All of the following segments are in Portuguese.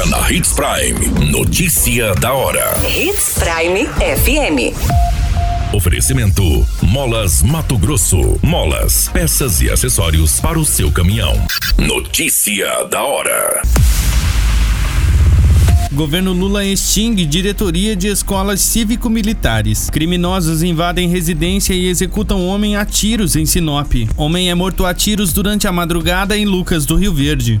Agora na Hits Prime. Notícia da hora. Hits Prime FM. Oferecimento: Molas Mato Grosso. Molas, peças e acessórios para o seu caminhão. Notícia da hora. Governo Lula extingue diretoria de escolas cívico-militares. Criminosos invadem residência e executam homem a tiros em Sinop. Homem é morto a tiros durante a madrugada em Lucas do Rio Verde.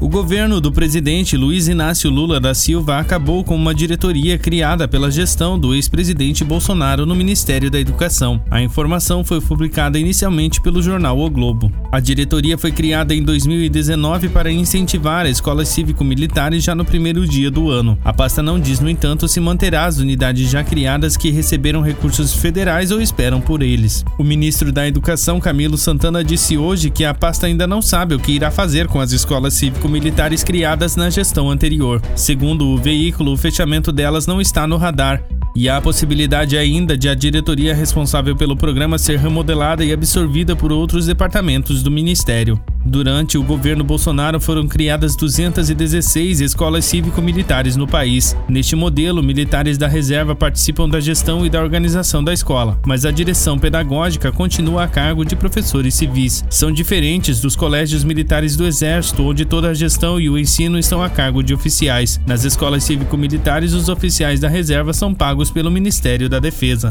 O governo do presidente Luiz Inácio Lula da Silva acabou com uma diretoria criada pela gestão do ex-presidente Bolsonaro no Ministério da Educação. A informação foi publicada inicialmente pelo jornal O Globo. A diretoria foi criada em 2019 para incentivar as escolas cívico-militares já no primeiro dia do ano. A pasta não diz, no entanto, se manterá as unidades já criadas que receberam recursos federais ou esperam por eles. O ministro da Educação, Camilo Santana, disse hoje que a pasta ainda não sabe o que irá fazer com as escolas cívico militares criadas na gestão anterior. Segundo o veículo, o fechamento delas não está no radar e há a possibilidade ainda de a diretoria responsável pelo programa ser remodelada e absorvida por outros departamentos do Ministério. Durante o governo Bolsonaro foram criadas 216 escolas cívico-militares no país. Neste modelo, militares da reserva participam da gestão e da organização da escola, mas a direção pedagógica continua a cargo de professores civis. São diferentes dos colégios militares do Exército, onde toda a gestão e o ensino estão a cargo de oficiais. Nas escolas cívico-militares, os oficiais da reserva são pagos pelo Ministério da Defesa.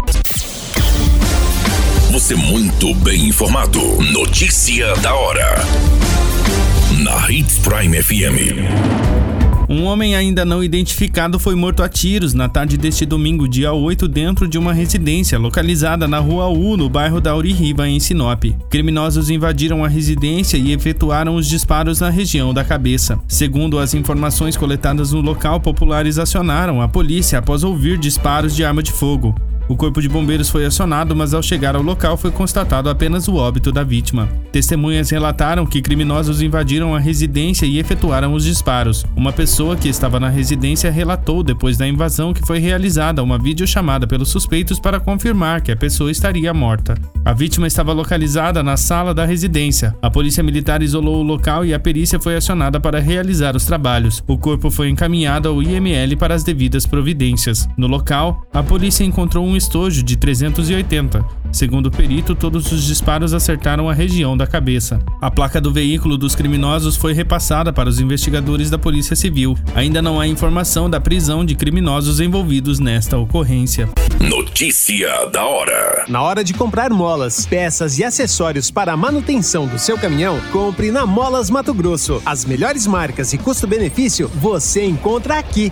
Você muito bem informado. Notícia da hora. Na Hits Prime FM. Um homem ainda não identificado foi morto a tiros na tarde deste domingo, dia 8, dentro de uma residência localizada na Rua U, no bairro da Riva, em Sinop. Criminosos invadiram a residência e efetuaram os disparos na região da cabeça. Segundo as informações coletadas no local, populares acionaram a polícia após ouvir disparos de arma de fogo. O corpo de bombeiros foi acionado, mas ao chegar ao local foi constatado apenas o óbito da vítima. Testemunhas relataram que criminosos invadiram a residência e efetuaram os disparos. Uma pessoa que estava na residência relatou depois da invasão que foi realizada uma videochamada pelos suspeitos para confirmar que a pessoa estaria morta. A vítima estava localizada na sala da residência. A polícia militar isolou o local e a perícia foi acionada para realizar os trabalhos. O corpo foi encaminhado ao IML para as devidas providências. No local, a polícia encontrou um estojo de 380. Segundo o perito, todos os disparos acertaram a região da cabeça. A placa do veículo dos criminosos foi repassada para os investigadores da Polícia Civil. Ainda não há informação da prisão de criminosos envolvidos nesta ocorrência. Notícia da hora. Na hora de comprar molas, peças e acessórios para a manutenção do seu caminhão, compre na Molas Mato Grosso. As melhores marcas e custo-benefício você encontra aqui.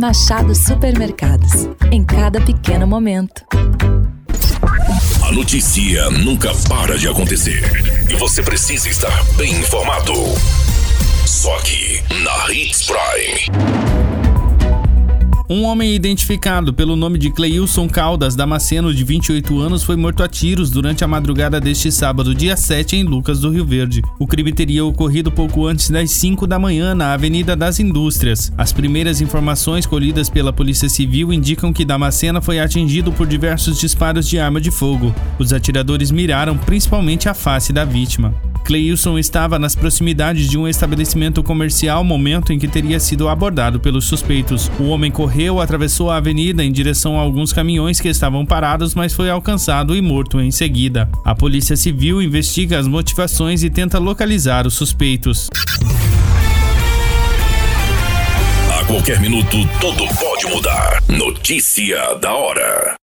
Machado Supermercados. Em cada pequeno momento. A notícia nunca para de acontecer. E você precisa estar bem informado. Um homem identificado pelo nome de Cleilson Caldas Damasceno, de 28 anos, foi morto a tiros durante a madrugada deste sábado, dia 7, em Lucas do Rio Verde. O crime teria ocorrido pouco antes das 5 da manhã na Avenida das Indústrias. As primeiras informações colhidas pela Polícia Civil indicam que Damasceno foi atingido por diversos disparos de arma de fogo. Os atiradores miraram principalmente a face da vítima. Cleilson estava nas proximidades de um estabelecimento comercial momento em que teria sido abordado pelos suspeitos. O homem correu, atravessou a avenida em direção a alguns caminhões que estavam parados, mas foi alcançado e morto em seguida. A Polícia Civil investiga as motivações e tenta localizar os suspeitos. A qualquer minuto, tudo pode mudar. Notícia da hora.